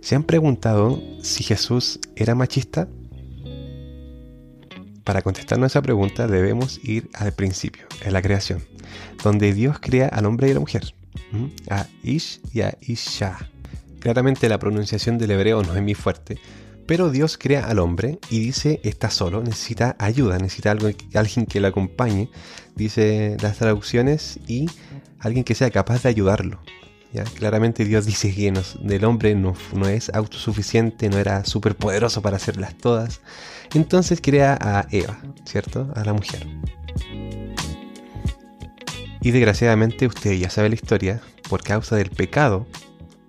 ¿Se han preguntado si Jesús era machista? Para contestarnos esa pregunta debemos ir al principio, en la creación, donde Dios crea al hombre y a la mujer, a Ish y a Isha. Claramente la pronunciación del hebreo no es muy fuerte, pero Dios crea al hombre y dice está solo, necesita ayuda, necesita algo, alguien que lo acompañe, dice las traducciones, y alguien que sea capaz de ayudarlo. Claramente Dios dice que el hombre no, no es autosuficiente, no era superpoderoso para hacerlas todas. Entonces crea a Eva, ¿cierto? A la mujer. Y desgraciadamente usted ya sabe la historia, por causa del pecado,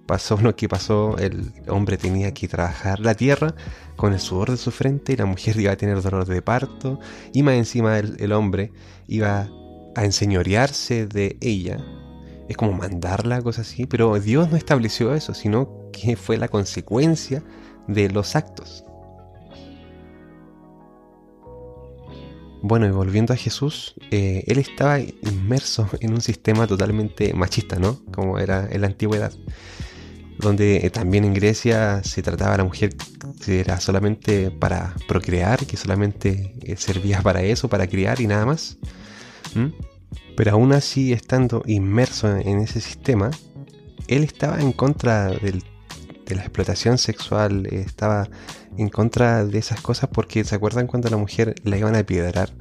pasó lo que pasó, el hombre tenía que trabajar la tierra con el sudor de su frente y la mujer iba a tener dolor de parto y más encima el, hombre iba a enseñorearse de ella. Es como mandarla, cosas así, pero Dios no estableció eso, sino que fue la consecuencia de los actos. Bueno, y volviendo a Jesús, eh, él estaba inmerso en un sistema totalmente machista, ¿no? Como era en la antigüedad donde eh, también en Grecia se trataba a la mujer que era solamente para procrear, que solamente eh, servía para eso, para criar y nada más. Pero aún así, estando inmerso en ese sistema, él estaba en contra de la explotación sexual, estaba en contra de esas cosas porque se acuerdan cuando la mujer la iban a piedrar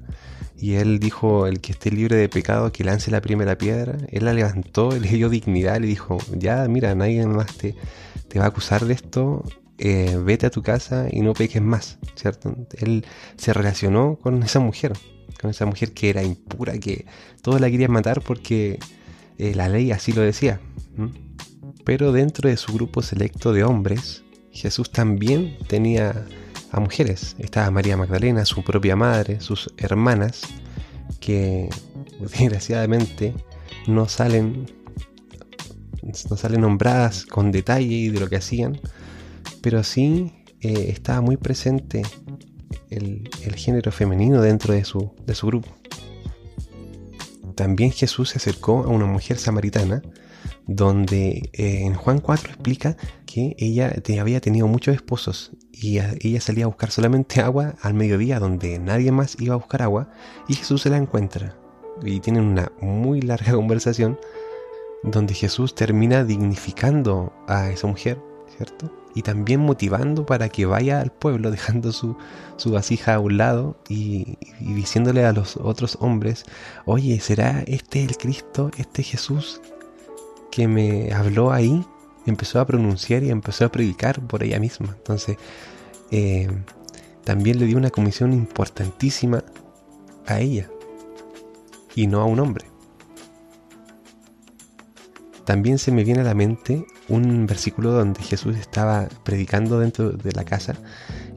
y él dijo, el que esté libre de pecado, que lance la primera piedra. Él la levantó, le dio dignidad, le dijo, ya, mira, nadie más te, te va a acusar de esto, eh, vete a tu casa y no peques más, ¿cierto? Él se relacionó con esa mujer, con esa mujer que era impura, que todos la querían matar porque eh, la ley así lo decía. Pero dentro de su grupo selecto de hombres, Jesús también tenía a mujeres. Estaba María Magdalena, su propia madre, sus hermanas, que desgraciadamente no salen, no salen nombradas con detalle de lo que hacían, pero sí eh, estaba muy presente el, género femenino dentro de su, de su grupo. También Jesús se acercó a una mujer samaritana donde eh, en Juan 4 explica que ella había tenido muchos esposos y ella salía a buscar solamente agua al mediodía donde nadie más iba a buscar agua y Jesús se la encuentra y tienen una muy larga conversación donde Jesús termina dignificando a esa mujer, ¿cierto? Y también motivando para que vaya al pueblo dejando su, vasija a un lado y, y diciéndole a los otros hombres, oye, ¿será este el Cristo, este Jesús que me habló ahí? empezó a pronunciar y empezó a predicar por ella misma. Entonces, eh, también le dio una comisión importantísima a ella y no a un hombre. También se me viene a la mente un versículo donde Jesús estaba predicando dentro de la casa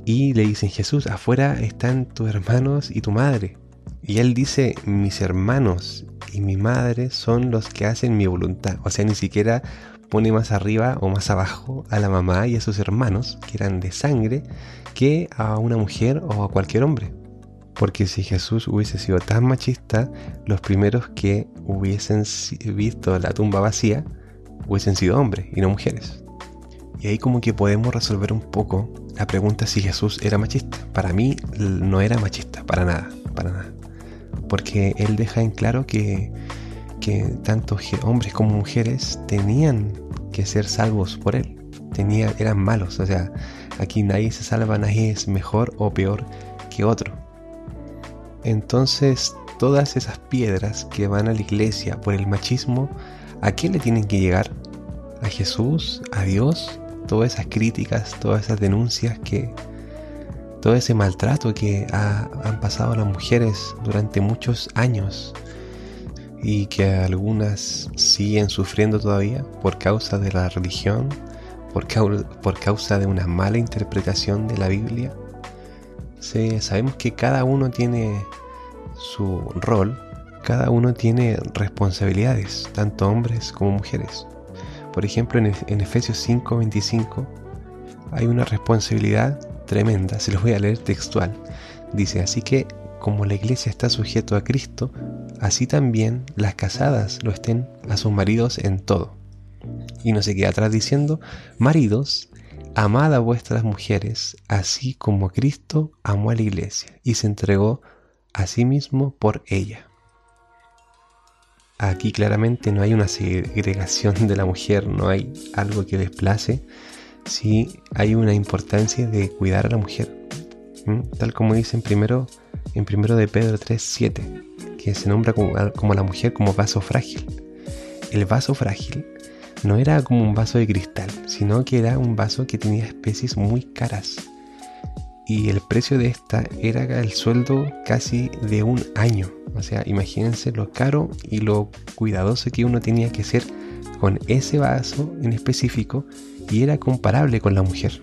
y le dicen, Jesús, afuera están tus hermanos y tu madre. Y él dice, mis hermanos y mi madre son los que hacen mi voluntad. O sea, ni siquiera pone más arriba o más abajo a la mamá y a sus hermanos, que eran de sangre, que a una mujer o a cualquier hombre. Porque si Jesús hubiese sido tan machista, los primeros que hubiesen visto la tumba vacía hubiesen sido hombres y no mujeres. Y ahí como que podemos resolver un poco la pregunta si Jesús era machista. Para mí no era machista, para nada, para nada. Porque él deja en claro que, que tanto hombres como mujeres tenían que ser salvos por Él. Tenía, eran malos, o sea, aquí nadie se salva, nadie es mejor o peor que otro. Entonces, todas esas piedras que van a la iglesia por el machismo, ¿a quién le tienen que llegar? ¿A Jesús? ¿A Dios? Todas esas críticas, todas esas denuncias que... Todo ese maltrato que han pasado las mujeres durante muchos años y que algunas siguen sufriendo todavía por causa de la religión, por, causa de una mala interpretación de la Biblia. Sabemos que cada uno tiene su rol, cada uno tiene responsabilidades, tanto hombres como mujeres. Por ejemplo, en, en Efesios 5:25 hay una responsabilidad tremenda, se los voy a leer textual. Dice, así que como la iglesia está sujeto a Cristo, así también las casadas lo estén a sus maridos en todo. Y no se queda atrás diciendo, maridos, amad a vuestras mujeres, así como Cristo amó a la iglesia y se entregó a sí mismo por ella. Aquí claramente no hay una segregación de la mujer, no hay algo que desplace, sí hay una importancia de cuidar a la mujer, tal como dice en primero, en primero de Pedro 3.7, que se nombra como, como la mujer como vaso frágil. El vaso frágil no era como un vaso de cristal, sino que era un vaso que tenía especies muy caras. Y el precio de esta era el sueldo casi de un año. O sea, imagínense lo caro y lo cuidadoso que uno tenía que ser con ese vaso en específico y era comparable con la mujer.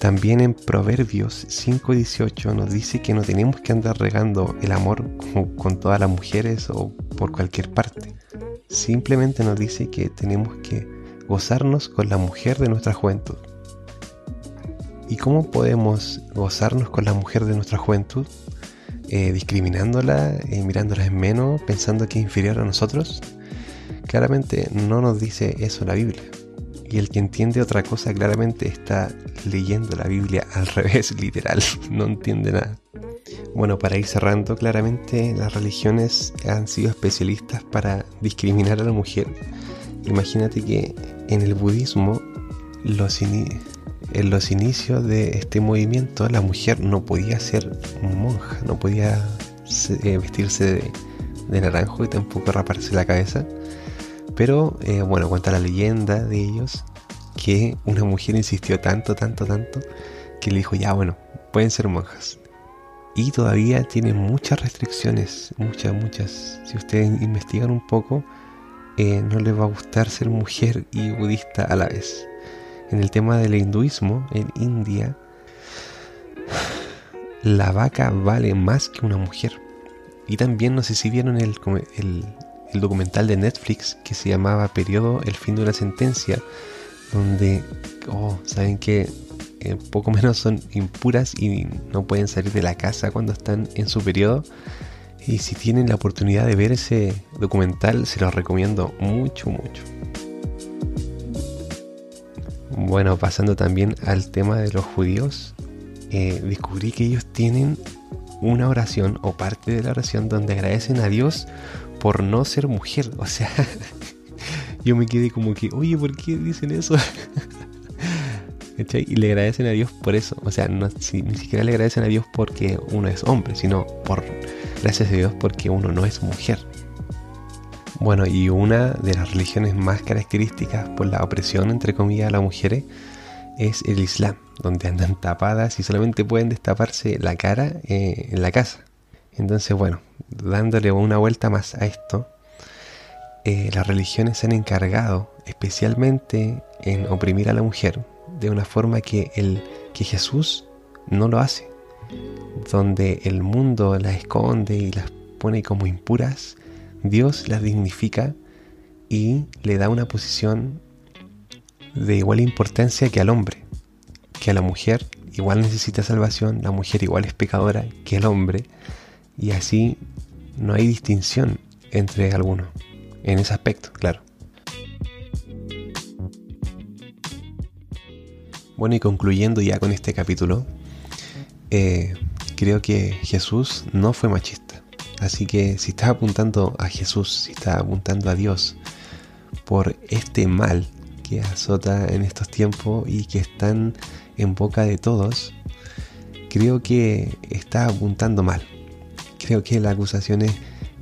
También en Proverbios 5:18 nos dice que no tenemos que andar regando el amor con, todas las mujeres o por cualquier parte. Simplemente nos dice que tenemos que gozarnos con la mujer de nuestra juventud. ¿Y cómo podemos gozarnos con la mujer de nuestra juventud? Eh, discriminándola, eh, mirándola en menos, pensando que es inferior a nosotros. Claramente no nos dice eso la Biblia. Y el que entiende otra cosa claramente está leyendo la Biblia al revés, literal, no entiende nada. Bueno, para ir cerrando, claramente las religiones han sido especialistas para discriminar a la mujer. Imagínate que en el budismo, los en los inicios de este movimiento, la mujer no podía ser monja, no podía eh, vestirse de, naranjo y tampoco raparse la cabeza pero eh, bueno, cuenta la leyenda de ellos que una mujer insistió tanto, tanto, tanto, que le dijo, ya bueno, pueden ser monjas. Y todavía tienen muchas restricciones, muchas, muchas. Si ustedes investigan un poco, eh, no les va a gustar ser mujer y budista a la vez. En el tema del hinduismo, en India, la vaca vale más que una mujer. Y también no sé si vieron el, el, documental de Netflix que se llamaba Periodo, el fin de una sentencia, donde, oh, saben que eh, poco menos son impuras y no pueden salir de la casa cuando están en su periodo. Y si tienen la oportunidad de ver ese documental, se los recomiendo mucho, mucho. Bueno, pasando también al tema de los judíos, eh, descubrí que ellos tienen una oración o parte de la oración donde agradecen a Dios por no ser mujer. O sea, yo me quedé como que, oye, ¿por qué dicen eso? y le agradecen a Dios por eso. O sea, ni siquiera le agradecen a Dios porque uno es hombre, sino por gracias a Dios porque uno no es mujer. Bueno, y una de las religiones más características por la opresión, entre comillas, a las mujeres es el Islam, donde andan tapadas y solamente pueden destaparse la cara eh, en la casa. Entonces, bueno, dándole una vuelta más a esto, eh, las religiones se han encargado especialmente en oprimir a la mujer de una forma que, el, que Jesús no lo hace, donde el mundo las esconde y las pone como impuras, Dios las dignifica y le da una posición de igual importancia que al hombre, que a la mujer igual necesita salvación, la mujer igual es pecadora que el hombre, y así no hay distinción entre algunos, en ese aspecto, claro. Bueno, y concluyendo ya con este capítulo, eh, creo que Jesús no fue machista. Así que si estás apuntando a Jesús, si estás apuntando a Dios por este mal que azota en estos tiempos y que están en boca de todos, creo que estás apuntando mal creo que las acusaciones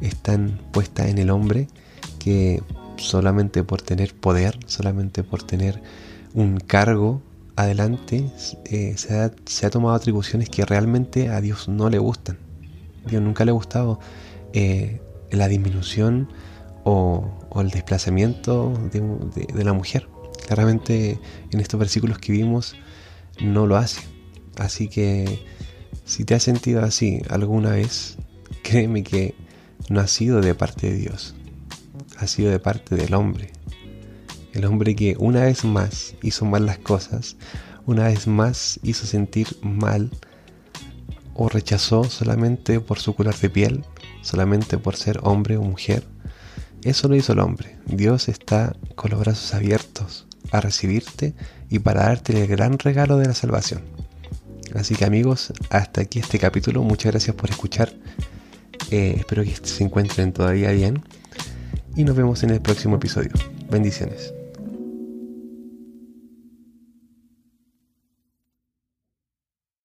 están puestas en el hombre que solamente por tener poder, solamente por tener un cargo adelante, eh, se, ha, tomado atribuciones que realmente a Dios no le gustan. Dios nunca le ha gustado eh, la disminución o, el desplazamiento de, de, la mujer. Claramente en estos versículos que vimos no lo hace. Así que si te has sentido así alguna vez, créeme que no ha sido de parte de Dios, ha sido de parte del hombre. El hombre que una vez más hizo mal las cosas, una vez más hizo sentir mal o rechazó solamente por su color de piel, solamente por ser hombre o mujer, Eso lo hizo el hombre. Dios está con los brazos abiertos a recibirte y para darte el gran regalo de la salvación. Así que amigos, hasta aquí este capítulo. Muchas gracias por escuchar. Eh, espero que se encuentren todavía bien. Y nos vemos en el próximo episodio. Bendiciones.